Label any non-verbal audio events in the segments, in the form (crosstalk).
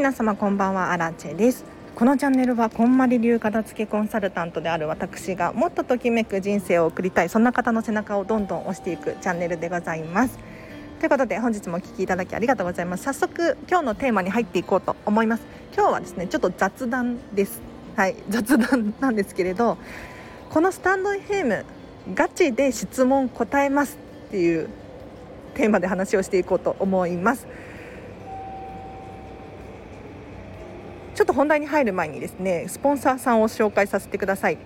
皆様こんばんはアラチェです。このチャンネルはこんまり流片付けコンサルタントである私がもっとときめく人生を送りたいそんな方の背中をどんどん押していくチャンネルでございます。ということで本日もお聞きいただきありがとうございます。早速今日のテーマに入っていこうと思います。今日はですねちょっと雑談です。はい雑談なんですけれどこのスタンド FM ガチで質問答えますっていうテーマで話をしていこうと思います。ちょっと本題に入る前にですねスポンサーさんを紹介させてください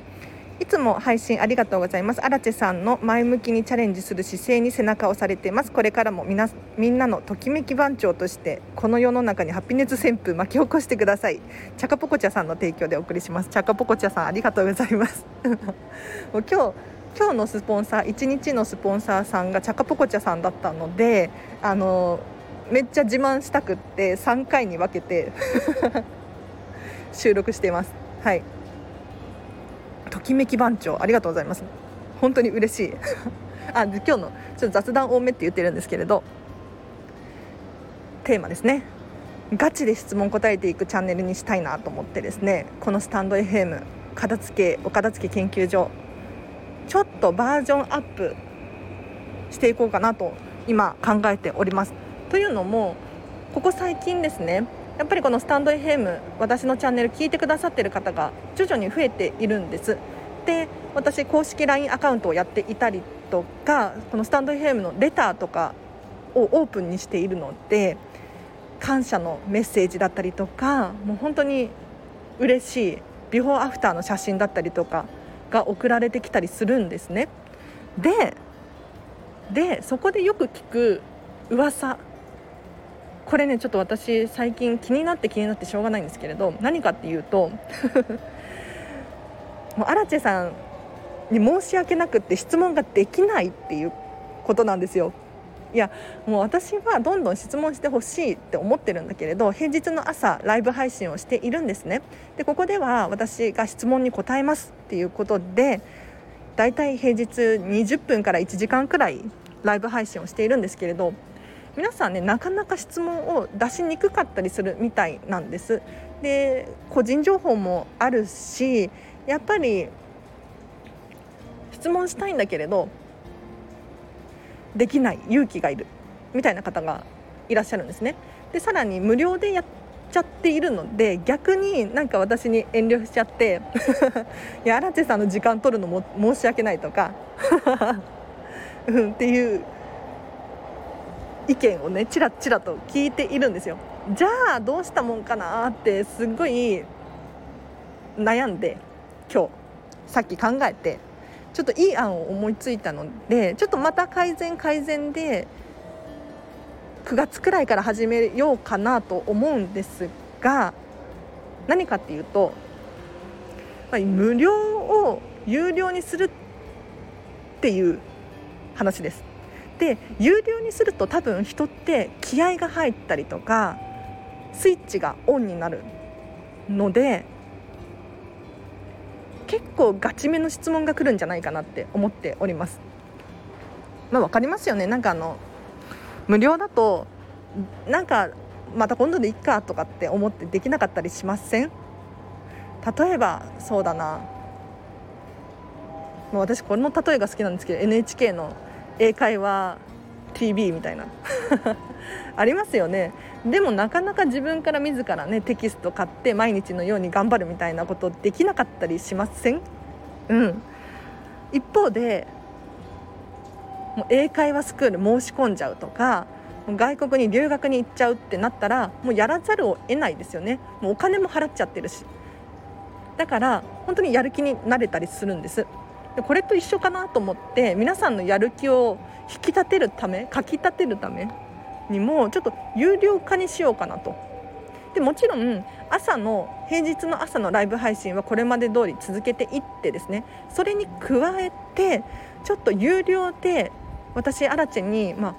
いつも配信ありがとうございます。アラチェさんの前向きにチャレンジする姿勢に背中を押されています。これからもみなみんなのときめき番長としてこの世の中にハピネス旋風巻き起こしてください。チャカポコチャさんの提供でお送りします。チャカポコチャさんありがとうございます。(laughs) もう今日今日のスポンサー1日のスポンサーさんがチャカポコチャさんだったのであのめっちゃ自慢したくって3回に分けて収録しています。はい。ときめき番長ありがとうございます。本当に嬉しい。(laughs) あ今日のちょっと雑談多めって言ってるんですけれど。テーマですね。ガチで質問答えていくチャンネルにしたいなと思ってですね。このスタンド FM 片付けお片付け研究所。ちょっとバージョンアップ。していこうかなと今考えております。というのもここ最近ですねやっぱりこのスタンド FM 私のチャンネル聞いてくださってる方が徐々に増えているんです。で私公式 LINE アカウントをやっていたりとかこのスタンド FM のレターとかをオープンにしているので感謝のメッセージだったりとかもう本当に嬉しいビフォーアフターの写真だったりとかが送られてきたりするんですね。ででそこでよく聞く噂これねちょっと私最近気になって気になってしょうがないんですけれど何かっていうと (laughs) もうアラチェさんに申し訳なくって質問ができないっていうことなんですよ。いやもう私はどんどん質問してほしいって思ってるんだけれど平日の朝ライブ配信をしているんですねでここでは私が質問に答えますっていうことでだいたい平日20分から1時間くらいライブ配信をしているんですけれど皆さんねなかなか質問を出しにくかったりするみたいなんです。で個人情報もあるしやっぱり質問したいんだけれどできない勇気がいるみたいな方がいらっしゃるんですね。でさらに無料でやっちゃっているので逆になんか私に遠慮しちゃって (laughs) いや荒地さんの時間取るのも申し訳ないとか (laughs) うん、っていう意見をねちらちらと聞いているんですよ。じゃあどうしたもんかなってすごい悩んで今日。さっき考えて。ちょっといい案を思いついたのでちょっとまた改善改善で9月くらいから始めようかなと思うんですが何かっていうと無料を有料にするっていう話です。で有料にすると多分人って気合が入ったりとかスイッチがオンになるので結構ガチめの質問が来るんじゃないかなって思っております。まあ、分かりますよね。なんかあの無料だとなんかまた今度でいっかとかって思ってできなかったりしません？例えばそうだな。もう私この例えが好きなんですけど NHK の英会話 TV みたいな。(laughs) ありますよね。でもなかなか自分から自らねテキスト買って毎日のように頑張るみたいなことできなかったりしません？うん。一方でもう英会話スクール申し込んじゃうとか外国に留学に行っちゃうってなったらもうやらざるを得ないですよね。もうお金も払っちゃってるし。だから本当にやる気になれたりするんです。でこれと一緒かなと思って皆さんのやる気を引き立てるためかき立てるためにもちょっと有料化にしようかなと。でもちろん朝の平日の朝のライブ配信はこれまで通り続けていってですねそれに加えてちょっと有料で私アラチェに、まあ、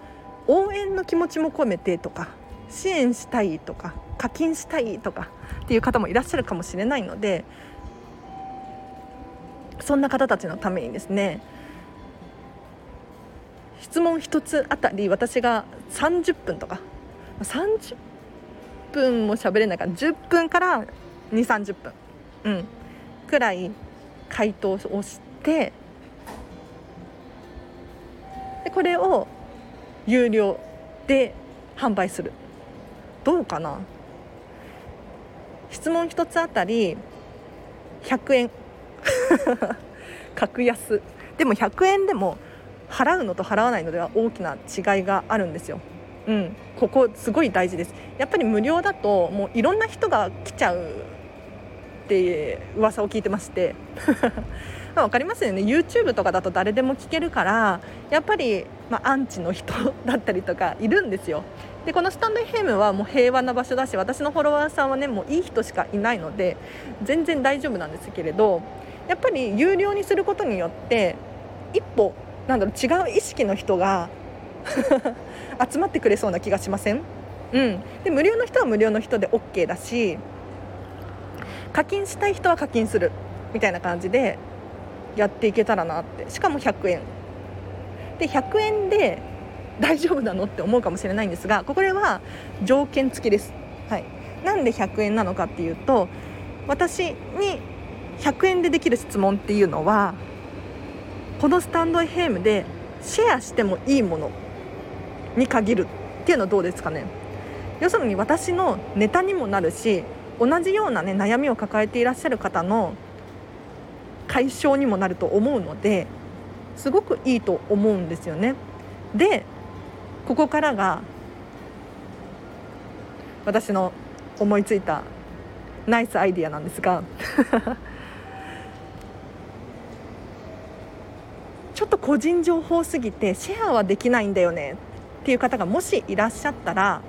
応援の気持ちも込めてとか支援したいとか課金したいとかっていう方もいらっしゃるかもしれないのでそんな方たちのためにですね質問1つあたり私が30分とか30分も喋れないから10分から2 3 0分、うん、くらい回答をしてでこれを有料で販売する。どうかな？質問1つあたり100円。(laughs) 格安。でも100円でも払うのと払わないのでは大きな違いがあるんですよ。うん、ここすごい大事です。やっぱり無料だともういろんな人が来ちゃうって噂を聞いてまして。(laughs) まあ分かりますよね。YouTube とかだと誰でも聞けるからやっぱり、まあ、アンチの人だったりとかいるんですよ。でこのスタンド FM はもう平和な場所だし私のフォロワーさんはねもういい人しかいないので全然大丈夫なんですけれどやっぱり有料にすることによって一歩なんだろう違う意識の人が (laughs) 集まってくれそうな気がしません、うん、で無料の人は無料の人で OK だし課金したい人は課金するみたいな感じでやっていけたらなって。しかも100円。で100円で大丈夫なのって思うかもしれないんですがこれは条件付きです、はい、なんで100円なのかっていうと私に100円でできる質問っていうのはこのスタンド FM でシェアしてもいいものに限るっていうのはどうですかね要するに私のネタにもなるし同じような、ね、悩みを抱えていらっしゃる方の解消にもなると思うのですごくいいと思うんですよね。でここからが私の思いついたナイスアイディアなんですがちょっと個人情報すぎてシェアはできないんだよねっていう方がもしいらっしゃったら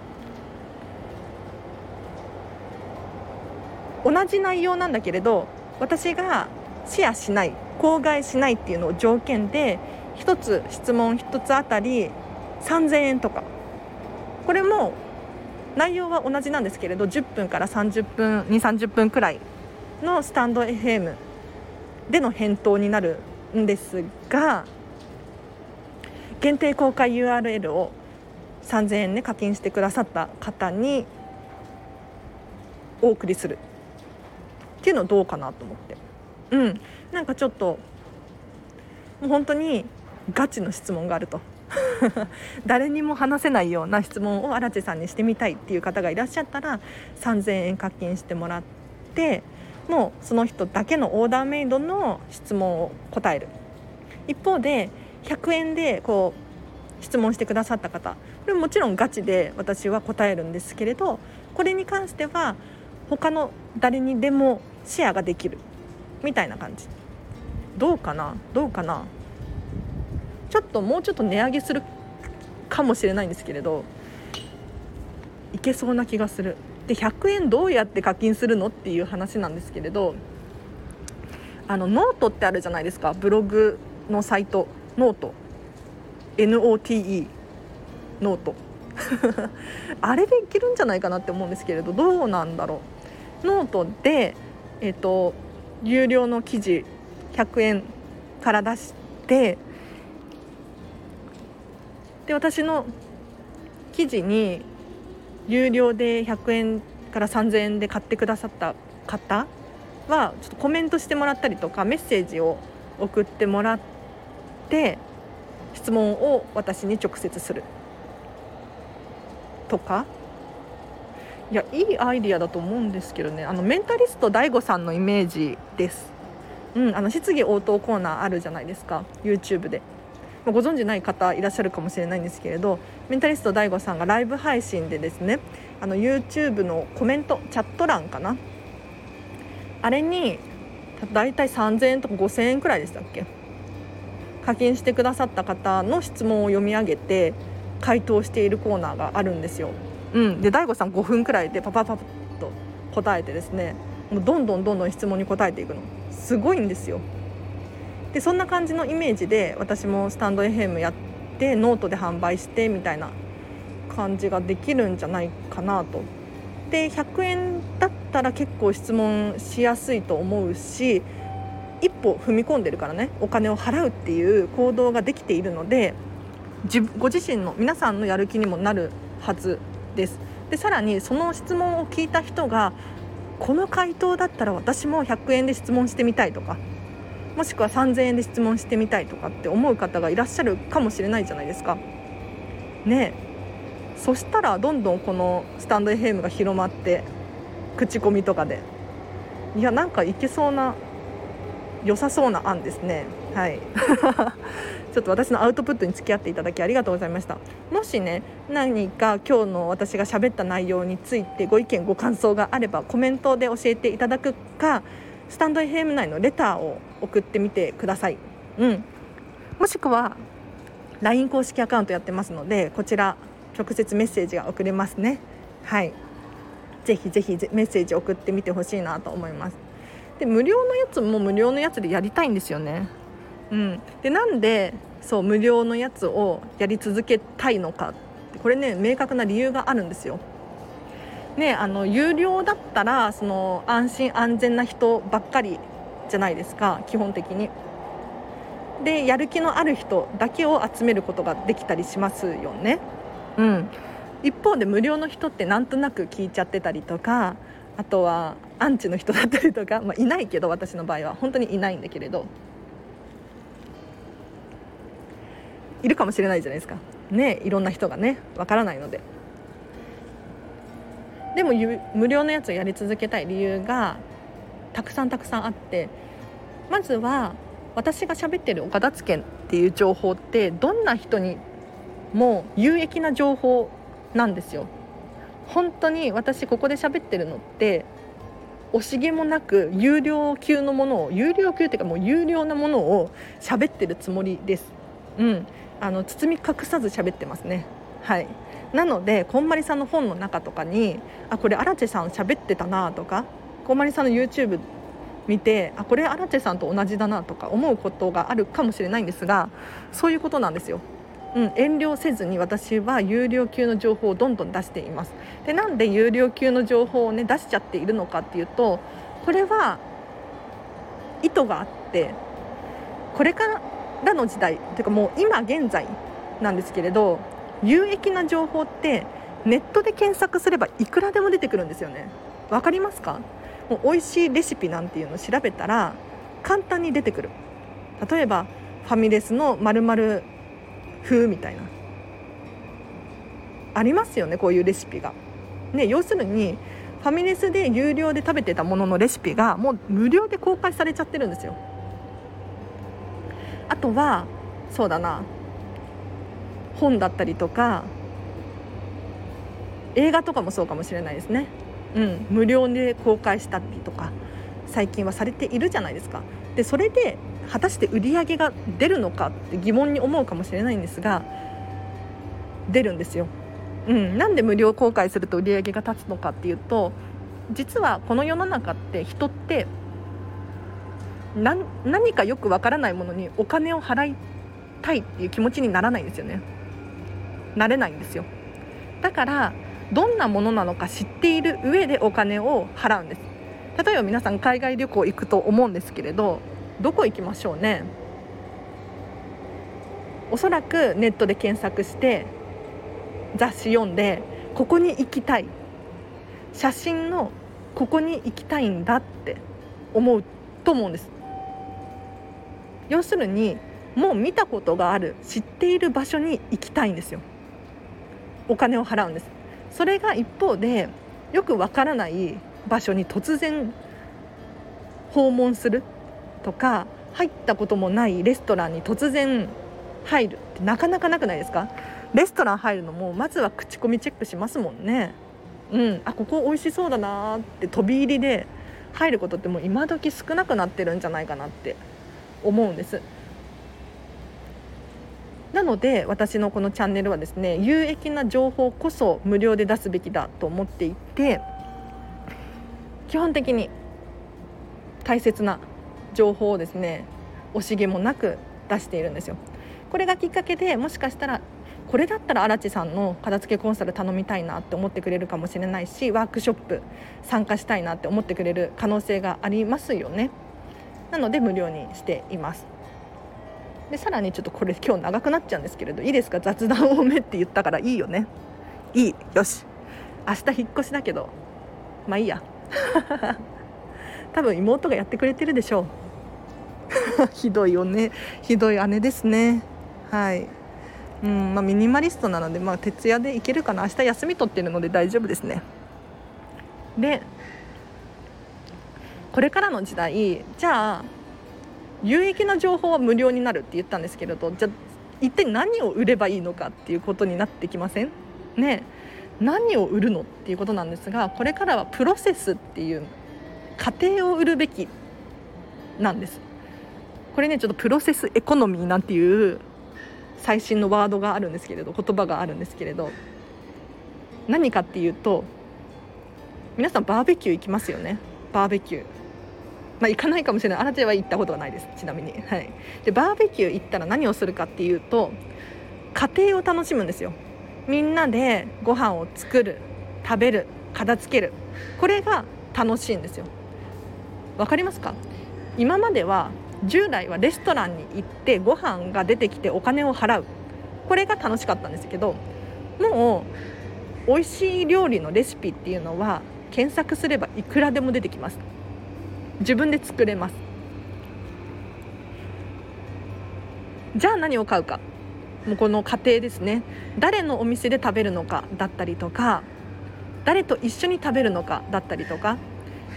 同じ内容なんだけれど私がシェアしない口外しないっていうのを条件で1つ質問1つあたり3000円とか。これも内容は同じなんですけれど10分から30分2 3 0分くらいのスタンド FM での返答になるんですが限定公開 URL を3000円ね課金してくださった方にお送りするっていうのどうかなと思って。うん。なんかちょっともう本当にガチの質問があると。(laughs) 誰にも話せないような質問を荒地さんにしてみたいっていう方がいらっしゃったら3000円課金してもらってもうその人だけのオーダーメイドの質問を答える。一方で100円でこう質問してくださった方。これもちろんガチで私は答えるんですけれどこれに関しては他の誰にでもシェアができる。みたいな感じ。どうかな？どうかな？ちょっともうちょっと値上げするかもしれないんですけれどいけそうな気がする。で100円どうやって課金するのっていう話なんですけれどあのノートってあるじゃないですか。ブログのサイト。ノート。NOTE ノート。(laughs) あれでいけるんじゃないかなって思うんですけれどどうなんだろう。ノートでえっ、と有料の記事100円から出してで私の記事に有料で100円から3000円で買ってくださった方はちょっとコメントしてもらったりとかメッセージを送ってもらって質問を私に直接する。とか。いやいいアイディアだと思うんですけどね。あのメンタリスト DAIGO さんのイメージです、うん、あの質疑応答コーナーあるじゃないですか。YouTube で。まご存じない方いらっしゃるかもしれないんですけれどメンタリスト DAIGO さんがライブ配信でですねあの YouTube のコメントチャット欄かな？あれにだいたい3000円とか5000円くらいでしたっけ？課金してくださった方の質問を読み上げて回答しているコーナーがあるんですよ。うん、で DAIGO さん5分くらいでパパパパッと答えてですねもうどんどんどんどん質問に答えていくのすごいんですよ。でそんな感じのイメージで私もスタンド FM やってノートで販売してみたいな感じができるんじゃないかなと。で100円だったら結構質問しやすいと思うし一歩踏み込んでるからねお金を払うっていう行動ができているのでご自身の皆さんのやる気にもなるはずですでさらにその質問を聞いた人がこの回答だったら私も100円で質問してみたいとかもしくは3000円で質問してみたいとかって思う方がいらっしゃるかもしれないじゃないですか。ねそしたらどんどんこのスタンド FM が広まって口コミとかで。いやなんかいけそうな良さそうな案ですね。はい。(laughs) ちょっと私のアウトプットに付き合っていただきありがとうございました。もしね何か今日の私が喋った内容についてご意見ご感想があればコメントで教えていただくかスタンド FM 内のレターを送ってみてください、うん、もしくは LINE 公式アカウントやってますのでこちら直接メッセージが送れますね。はい。ぜひぜひメッセージ送ってみてほしいなと思います。で無料のやつも無料のやつでやりたいんですよね。うん、でなんでそう無料のやつをやり続けたいのか。これね明確な理由があるんですよ。ね、あの有料だったらその安心安全な人ばっかりじゃないですか基本的に。でやる気のある人だけを集めることができたりしますよね。うん、一方で無料の人ってなんとなく聞いちゃってたりとかあとはアンチの人だったりとか、まあ、いないけど私の場合は。本当にいないんだけれど。いるかもしれないじゃないですか。ねいろんな人がねわからないので。でも無料のやつをやり続けたい理由がたくさんたくさんあってまずは私が喋ってる岡田付っていう情報ってどんな人にも有益な情報なんですよ。本当に私ここで喋ってるのって惜しげもなく有料級のものを有料級っていうかもう有料なものを喋ってるつもりです。うん、あの包み隠さず喋ってますね。はい。なのでこんまりさんの本の中とかにあこれ荒地さん喋ってたなとかこんまりさんの YouTube 見てあこれ荒地さんと同じだなとか思うことがあるかもしれないんですがそういうことなんですよ。うん、遠慮せずに私は有料級の情報をどんどん出しています。でなんで有料級の情報をね出しちゃっているのかっていうとこれは意図があってこれからの時代というかもう今現在なんですけれど有益な情報ってネットで検索すればいくらでも出てくるんですよね。わかりますか？もう美味しいレシピなんていうのを調べたら簡単に出てくる。例えばファミレスのまる風みたいな。ありますよねこういうレシピが。ね、要するにファミレスで有料で食べてたもののレシピがもう無料で公開されちゃってるんですよ。あとはそうだな。本だったりとか映画とかもそうかもしれないですね、うん、無料で公開したりとか最近はされているじゃないですか。でそれで果たして売り上げが出るのかって疑問に思うかもしれないんですが出るんですよ、うん、なんで無料公開すると売り上げが立つのかっていうと実はこの世の中って人って何かよくわからないものにお金を払いたいっていう気持ちにならないんですよね。なれないんですよ。だからどんなものなのか知っている上でお金を払うんです。例えば皆さん海外旅行行くと思うんですけれどどこ行きましょうね？おそらくネットで検索して雑誌読んでここに行きたい。写真のここに行きたいんだって思うと思うんです。要するにもう見たことがある知っている場所に行きたいんですよ。お金を払うんです。それが一方でよくわからない場所に突然訪問するとか入ったこともないレストランに突然入るってなかなかなくないですか？レストラン入るのもまずは口コミチェックしますもんね。うん。あここ美味しそうだなって飛び入りで入ることってもう今時少なくなってるんじゃないかなって思うんです。なので私のこのチャンネルはですね有益な情報こそ無料で出すべきだと思っていて基本的に大切な情報をですね惜しげもなく出しているんですよこれがきっかけでもしかしたらこれだったら荒地さんの片付けコンサル頼みたいなって思ってくれるかもしれないしワークショップ参加したいなって思ってくれる可能性がありますよね。なので無料にしていますでさらにちょっとこれ今日長くなっちゃうんですけれどいいですか？雑談多めって言ったからいいよね。いい。よし。明日引っ越しだけど。まあいいや。(laughs) 多分妹がやってくれてるでしょう。(laughs) ひどいよね。ひどい姉ですね。はい。うんまあ、ミニマリストなので、まあ、徹夜で行けるかな。明日休み取ってるので大丈夫ですね。でこれからの時代じゃあ有益な情報は無料になるって言ったんですけれどじゃあ一体何を売ればいいのかっていうことになってきません？ね何を売るのっていうことなんですがこれからはプロセスっていう過程を売るべきなんです。これねちょっとプロセスエコノミーなんていう最新のワードがあるんですけれど言葉があるんですけれど何かっていうと皆さんバーベキュー行きますよね。バーベキュー。まあ行かないかもしれない。あなたは行ったことがないです。ちなみに。はい。でバーベキュー行ったら何をするかっていうと家庭を楽しむんですよ。みんなでご飯を作る食べる片付ける。これが楽しいんですよ。わかりますか？今までは従来はレストランに行ってご飯が出てきてお金を払う。これが楽しかったんですけどもう美味しい料理のレシピっていうのは検索すればいくらでも出てきます。自分で作れます。じゃあ何を買うか。もうこの過程ですね。誰のお店で食べるのかだったりとか誰と一緒に食べるのかだったりとか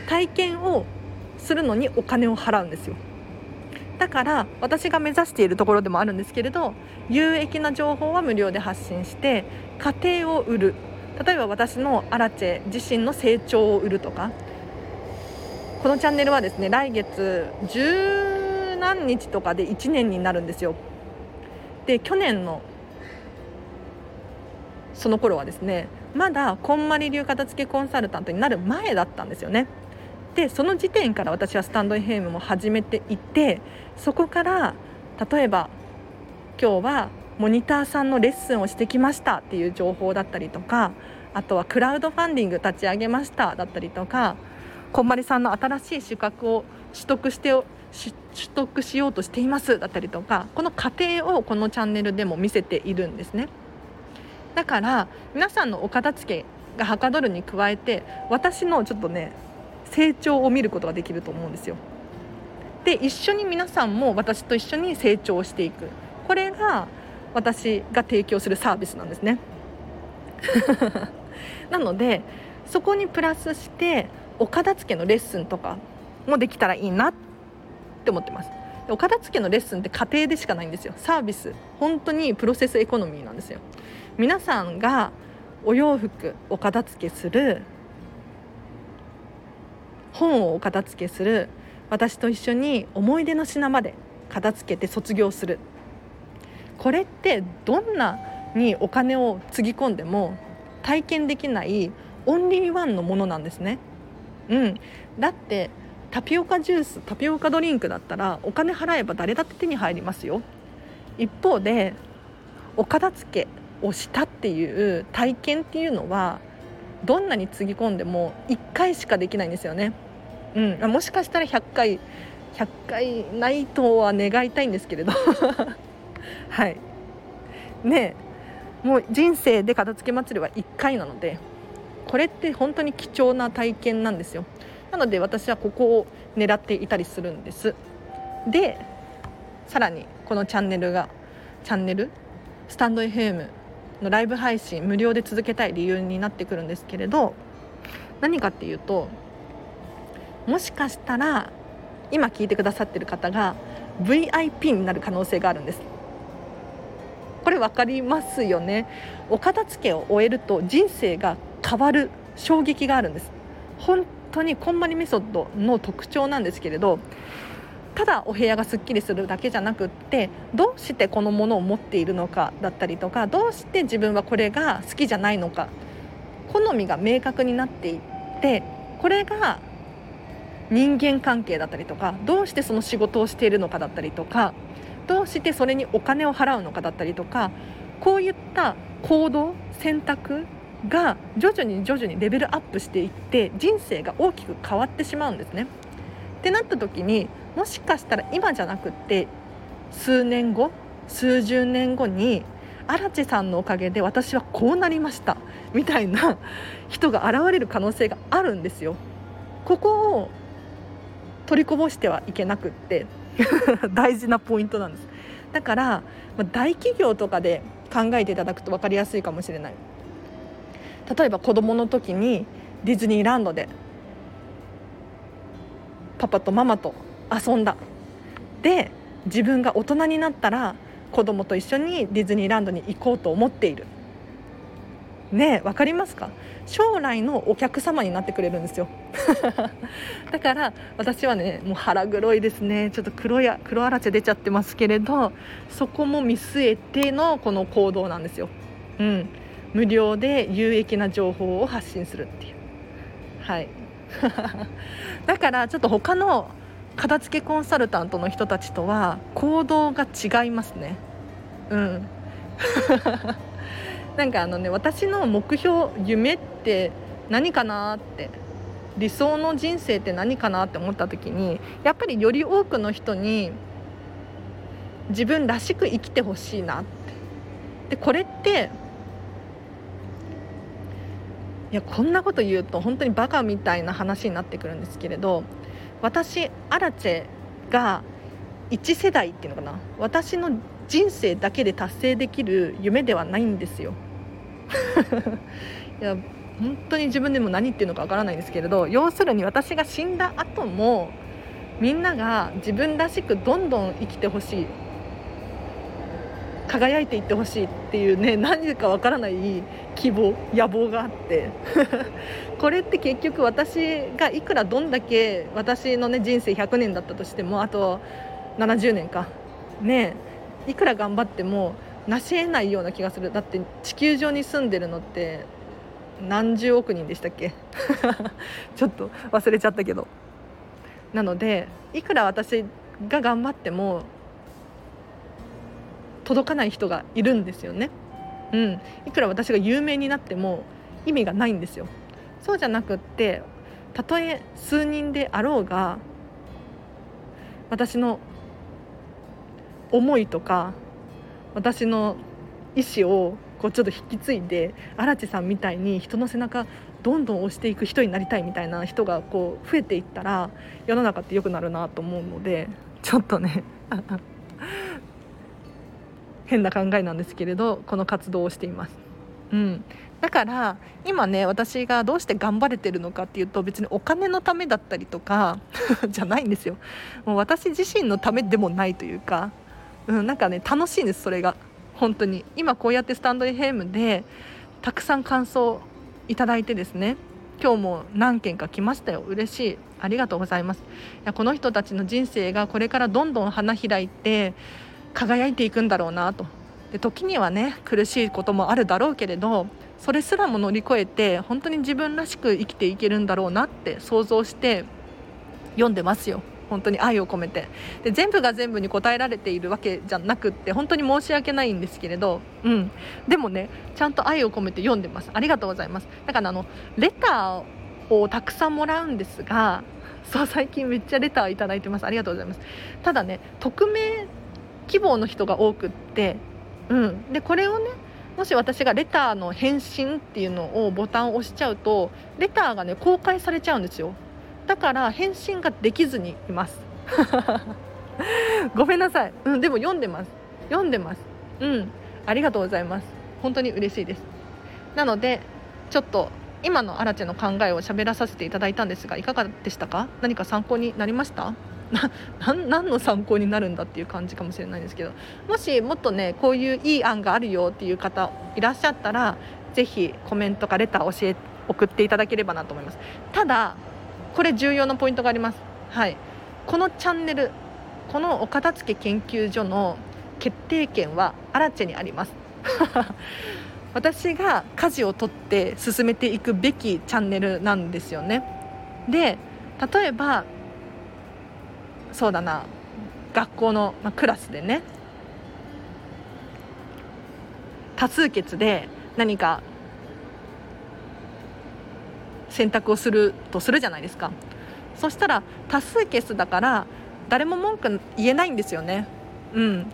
体験をするのにお金を払うんですよ。だから私が目指しているところでもあるんですけれど有益な情報は無料で発信して家庭を売る。例えば私のアラチェ自身の成長を売るとかこのチャンネルはですね来月十何日とかで1年になるんですよ。で去年のその頃はですねまだこんまり流片付けコンサルタントになる前だったんですよね。でその時点から私はスタンド FM も始めていてそこから例えば今日はモニターさんのレッスンをしてきましたっていう情報だったりとかあとはクラウドファンディング立ち上げましただったりとかこんまりさんの新しい資格を取得して取得しようとしていますだったりとかこの過程をこのチャンネルでも見せているんですねだから皆さんのお片付けがはかどるに加えて私のちょっとね成長を見ることができると思うんですよ。で一緒に皆さんも私と一緒に成長していくこれが私が提供するサービスなんですね。(laughs) なのでそこにプラスしてお片付けのレッスンとかもできたらいいなって思ってます。お片付けのレッスンって家庭でしかないんですよ。サービス。本当にプロセスエコノミーなんですよ。皆さんがお洋服お片付けする。本をお片付けする。私と一緒に思い出の品まで片付けて卒業する。これってどんなにお金をつぎ込んでも体験できないオンリーワンのものなんですね。うん、だってタピオカジュースタピオカドリンクだったらお金払えば誰だって手に入りますよ。一方でお片付けをしたっていう体験っていうのはどんなにつぎ込んでも1回しかできないんですよね。うん、もしかしたら100回100回ないとは願いたいんですけれど。(laughs) はい。ねもう人生で片付け祭りは1回なのでこれって本当に貴重な体験なんですよ。なので私はここを狙っていたりするんです。でさらにこのチャンネルがチャンネル？スタンド FM のライブ配信無料で続けたい理由になってくるんですけれど何かっていうともしかしたら今聞いてくださってる方が VIP になる可能性があるんです。これ分かりますよね。お片付けを終えると人生が変わる衝撃があるんです。本当にこんまりメソッドの特徴なんですけれどただお部屋がすっきりするだけじゃなくってどうしてこのものを持っているのかだったりとかどうして自分はこれが好きじゃないのか好みが明確になっていってこれが人間関係だったりとかどうしてその仕事をしているのかだったりとかどうしてそれにお金を払うのかだったりとかこういった行動選択が徐々に徐々にレベルアップしていって人生が大きく変わってしまうんですね。ってなった時にもしかしたら今じゃなくって数年後数十年後に荒地さんのおかげで私はこうなりましたみたいな人が現れる可能性があるんですよ。ここを取りこぼしてはいけなくって (laughs) 大事なポイントなんですだから、まあ、大企業とかで考えていただくと分かりやすいかもしれない例えば子供の時にディズニーランドでパパとママと遊んだ。で自分が大人になったら子供と一緒にディズニーランドに行こうと思っている。ねわかりますか？将来のお客様になってくれるんですよ。(laughs) だから私はねもう腹黒いですね。ちょっと黒や黒あらち出ちゃってますけれどそこも見据えてのこの行動なんですよ、うん、無料で有益な情報を発信するっていう。はい。(laughs) だからちょっと他の片付けコンサルタントの人たちとは行動が違いますね。うん。(laughs) なんかあのね私の目標夢って何かなって理想の人生って何かなって思った時にやっぱりより多くの人に自分らしく生きてほしいなって。でこれっていやこんなこと言うと本当にバカみたいな話になってくるんですけれど私アラチェが1世代っていうのかな。私の人生だけで達成できる夢ではないんですよ。(laughs) いや本当に自分でも何言ってるのかわからないんですけれど要するに私が死んだ後もみんなが自分らしくどんどん生きてほしい。輝いていってほしいっていうね (laughs) 何かわからない希望野望があって。(laughs) これって結局私がいくらどんだけ私のね人生100年だったとしてもあと70年か。ねいくら頑張っても成し得ないような気がする。だって地球上に住んでるのって何十億人でしたっけ？(laughs) ちょっと忘れちゃったけど。なのでいくら私が頑張っても届かない人がいるんですよね。うん。いくら私が有名になっても意味がないんですよ。そうじゃなくってたとえ数人であろうが私の思いとか私の意思をこうちょっと引き継いで荒地さんみたいに人の背中どんどん押していく人になりたいみたいな人がこう増えていったら世の中って良くなるなと思うので。ちょっとね変な考えなんですけれどこの活動をしています。うん、だから今ね私がどうして頑張れてるのかっていうと別にお金のためだったりとか (laughs) じゃないんですよ。もう私自身のためでもないというかうん、なんかね楽しいんですそれが。本当に。今こうやってスタンド FM でたくさん感想いただいてですね。今日も何件か来ましたよ。嬉しい。ありがとうございます。いやこの人たちの人生がこれからどんどん花開いて輝いていくんだろうなと。で時にはね苦しいこともあるだろうけれどそれすらも乗り越えて本当に自分らしく生きていけるんだろうなって想像して読んでますよ。本当に愛を込めて。で全部が全部に応えられているわけじゃなくって本当に申し訳ないんですけれど、うん、でもねちゃんと愛を込めて読んでます。ありがとうございます。だからあのレターをたくさんもらうんですがそう最近めっちゃレターいただいてます。ありがとうございます。ただね匿名希望の人が多くって、うん、でこれをねもし私がレターの返信っていうのをボタンを押しちゃうとレターがね公開されちゃうんですよ。だから返信ができずにいます。(laughs) ごめんなさい、うん、でも読んでます。読んでます。うん。ありがとうございます。本当に嬉しいです。なのでちょっと今のアラチェの考えを喋らさせていただいたんですがいかがでしたか？何か参考になりました？何 (laughs) の参考になるんだっていう感じかもしれないんですけどもしもっとねこういういい案があるよっていう方いらっしゃったら是非コメントかレター教え送っていただければなと思います。ただこれ重要なポイントがあります。はい。このチャンネルこのお片付け研究所の決定権はアラチェにあります。(laughs) 私が舵を取って進めていくべきチャンネルなんですよね。で例えばそうだな。学校の、まあ、クラスでね。多数決で何か選択をするとするじゃないですか。そしたら多数決だから誰も文句言えないんですよね。うん。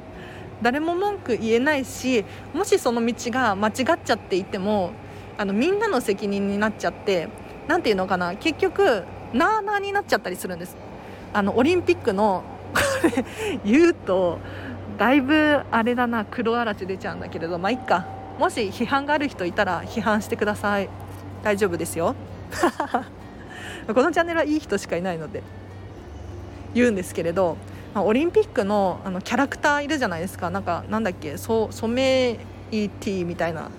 (laughs) 誰も文句言えないしもしその道が間違っちゃっていてもあのみんなの責任になっちゃって何て言うのかな。結局なあなあになっちゃったりするんです。あのオリンピックのこれ言うとだいぶあれだな黒嵐出ちゃうんだけれどまあいっか。もし批判がある人いたら批判してください。大丈夫ですよ。(laughs) このチャンネルはいい人しかいないので言うんですけれど、ま、オリンピックのあのキャラクターいるじゃないですか。なんかなんだっけソソメイティみたいな。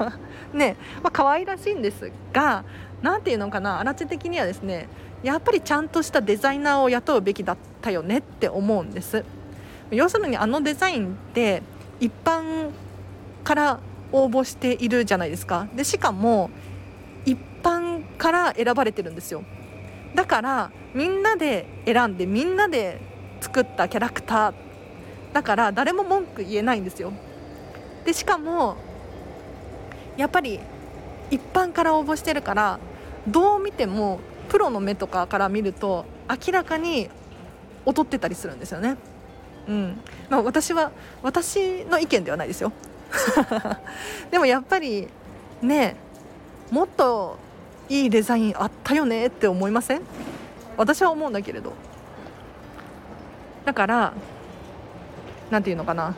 (laughs) ね。まあ可愛らしいんですが何ていうのかな荒地的にはですねやっぱりちゃんとしたデザイナーを雇うべきだったよねって思うんです。要するにあのデザインって一般から応募しているじゃないですか。でしかも一般から選ばれてるんですよ。だからみんなで選んでみんなで作ったキャラクター。だから誰も文句言えないんですよ。でしかもやっぱり一般から応募してるからどう見てもプロの目とかから見ると明らかに劣ってたりするんですよね。うん。まあ、私は私の意見ではないですよ。(laughs) でもやっぱりねもっといいデザインあったよねって思いません？私は思うんだけれど。だから何て言うのかな。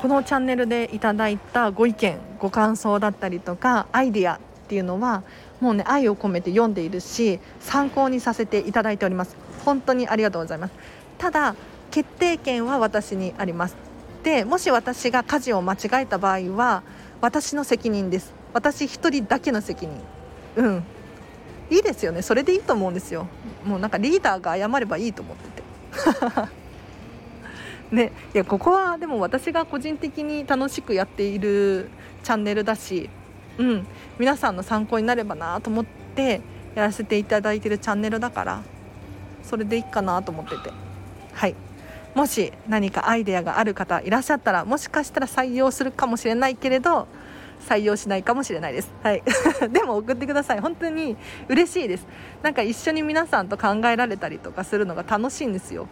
このチャンネルでいただいたご意見ご感想だったりとかアイディアっていうのはもうね愛を込めて読んでいるし参考にさせていただいております。本当にありがとうございます。ただ決定権は私にあります。でもし私が家事を間違えた場合は私の責任です。私一人だけの責任。うん。いいですよね。それでいいと思うんですよ。もうなんかリーダーが謝ればいいと思ってて。(laughs) (laughs) ねいやここはでも私が個人的に楽しくやっているチャンネルだしうん皆さんの参考になればなと思ってやらせていただいてるチャンネルだからそれでいいかなと思ってて。はい。もし何かアイデアがある方いらっしゃったらもしかしたら採用するかもしれないけれど採用しないかもしれないです。はい。(laughs) でも送ってください。本当に嬉しいです。なんか一緒に皆さんと考えられたりとかするのが楽しいんですよ。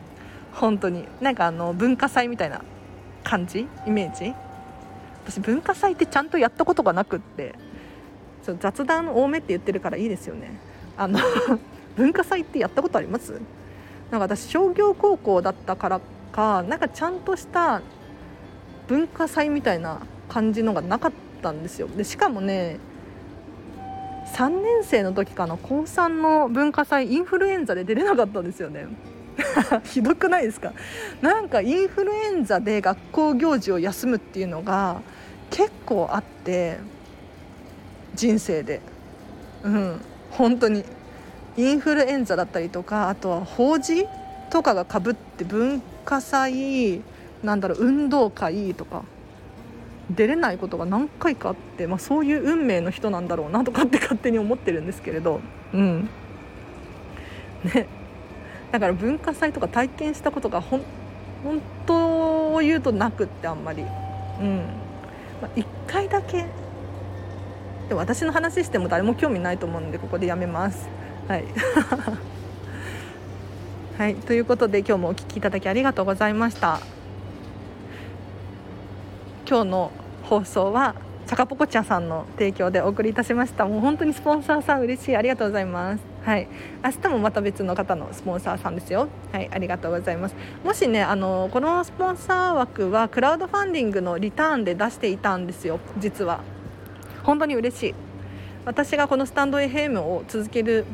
本当に。なんかあの文化祭みたいな感じ？イメージ？私文化祭ってちゃんとやったことがなくって。そう雑談多めって言ってるからいいですよね。あの (laughs) 文化祭ってやったことあります？なんか私商業高校だったからかなんかちゃんとした文化祭みたいな感じのがなかったんですよ。でしかもね3年生の時かな高3の文化祭インフルエンザで出れなかったんですよね。(laughs) ひどくないですか？なんかインフルエンザで学校行事を休むっていうのが結構あって人生で。うん。本当に。インフルエンザだったりとかあとは法事とかがかぶって文化祭なんだろう運動会とか出れないことが何回かあって、まあ、そういう運命の人なんだろうなとかって勝手に思ってるんですけれど。うん。ね。だから文化祭とか体験したことが本当を言うとなくってあんまり。うん、まあ、1回だけ。で私の話しても誰も興味ないと思うのでここでやめます。はい。(laughs) はい。ということで今日もお聴きいただきありがとうございました。今日の放送はチャカポコチャさんの提供でお送りいたしました。もう本当にスポンサーさん嬉しい。ありがとうございます。はい。明日もまた別の方のスポンサーさんですよ。はい。ありがとうございます。もしねあのこのスポンサー枠はクラウドファンディングのリターンで出していたんですよ。実は。本当に嬉しい。私がこのスタンド FM を続ける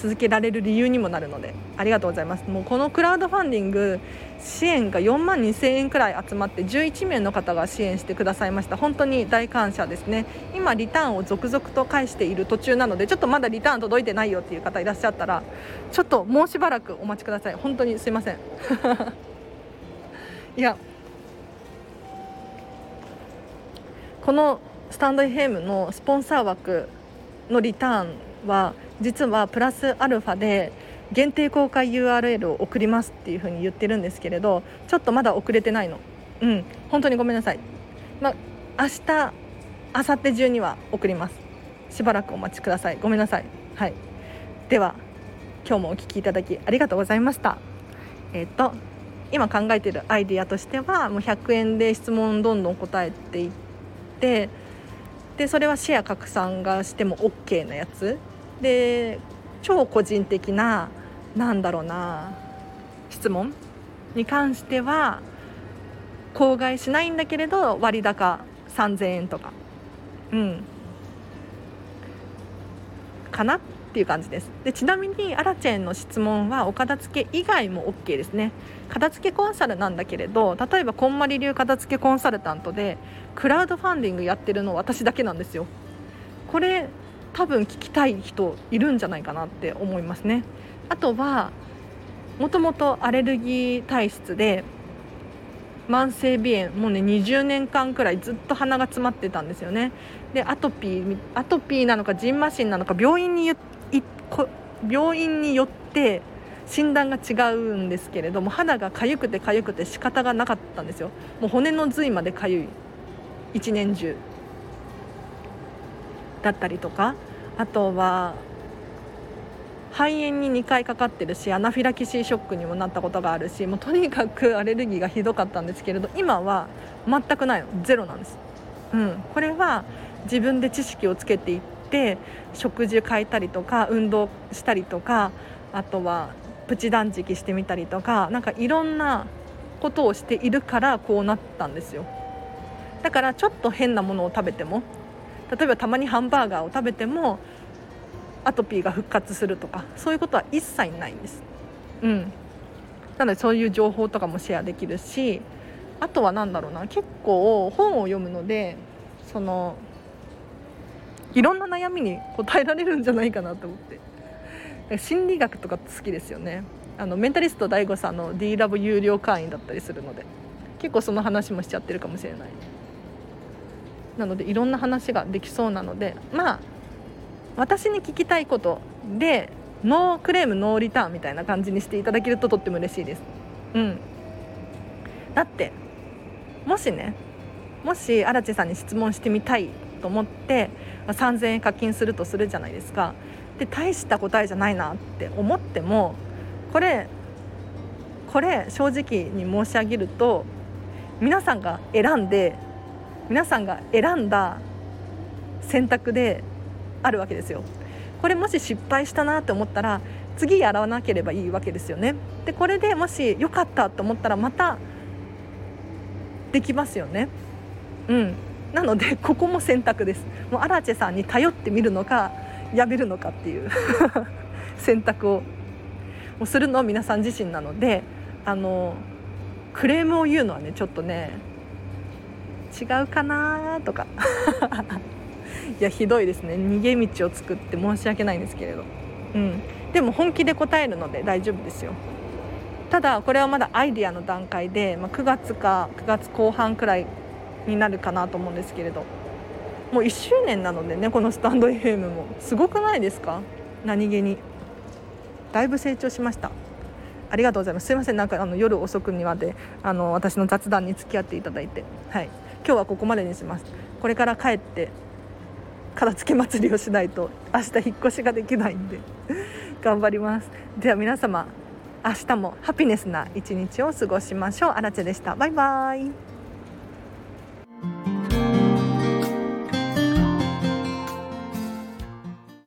続けられる理由にもなるのでありがとうございます。もうこのクラウドファンディング支援が4万2000円くらい集まって11名の方が支援してくださいました。本当に大感謝ですね。今リターンを続々と返している途中なのでちょっとまだリターン届いてないよっていう方いらっしゃったらちょっともうしばらくお待ちください。本当にすいません。(laughs) いやこのスタンド FM のスポンサー枠のリターンは実はプラスアルファで限定公開 URL を送りますっていうふうに言ってるんですけれどちょっとまだ遅れてないの。うん。本当にごめんなさい。まあ明日明後日中には送ります。しばらくお待ちください。ごめんなさい。はい。では今日もお聴きいただきありがとうございました。えっ、ー、と今考えてるアイディアとしてはもう100円で質問どんどん答えていってでそれはシェア拡散がしても OK なやつ。で超個人的ななんだろうな質問？に関しては口外しないんだけれど割高3000円とか。うん。かなっていう感じです。でちなみにアラチェンの質問はお片付け以外も OK ですね。片付けコンサルなんだけれど例えばこんまり流片付けコンサルタントでクラウドファンディングやってるの私だけなんですよ。これ多分聞きたい人いるんじゃないかなって思いますね。あとはもともとアレルギー体質で慢性鼻炎もうね20年間くらいずっと鼻が詰まってたんですよね。でアトピーアトピーなのかジンマシンなのか病院に病院によって診断が違うんですけれども肌が痒くて痒くて仕方がなかったんですよ。もう骨の髄まで痒い。一年中。だったりとかあとは肺炎に2回かかってるしアナフィラキシーショックにもなったことがあるしもうとにかくアレルギーがひどかったんですけれど今は全くないの。ゼロなんです、うん、これは自分で知識をつけていって食事変えたりとか運動したりとかあとはプチ断食してみたりとかなんかいろんなことをしているからこうなったんですよ。だからちょっと変なものを食べても例えばたまにハンバーガーを食べてもアトピーが復活するとかそういうことは一切ないんです。うん、なのでそういう情報とかもシェアできるしあとは何だろうな結構本を読むのでそのいろんな悩みに答えられるんじゃないかなと思って。心理学とか好きですよね。あのメンタリスト DAIGO さんの D ラブ有料会員だったりするので結構その話もしちゃってるかもしれない。なのでいろんな話ができそうなのでまあ私に聞きたいことでノークレームノーリターンみたいな感じにしていただけるととっても嬉しいです。うん。だってもしねもし荒地さんに質問してみたいと思って3000円課金するとするじゃないですか。で大した答えじゃないなって思ってもこれこれ正直に申し上げると皆さんが選んで皆さんが選んだ選択であるわけですよ。これもし失敗したなって思ったら次やらなければいいわけですよね。でこれでもし良かったと思ったらまたできますよね。うん。なのでここも選択です。もうアラチェさんに頼ってみるのかやめるのかっていう (laughs) 選択をするのは皆さん自身なのであのクレームを言うのはねちょっとね違うかなとか。(laughs) いやひどいですね。逃げ道を作って申し訳ないんですけれど、うん、でも本気で答えるので大丈夫ですよ。ただこれはまだアイディアの段階で、まあ、9月か9月後半くらいになるかなと思うんですけれど。もう1周年なのでねこのスタンド FM も。すごくないですか？何気に。だいぶ成長しました。ありがとうございます。すいません。なんかあの夜遅くにまであの私の雑談に付き合っていただいて。はい。今日はここまでにします。これから帰って片付け祭りをしないと明日引っ越しができないんで (laughs) 頑張ります。では皆様明日もハピネスな一日を過ごしましょう。荒瀬でした。バイバーイ。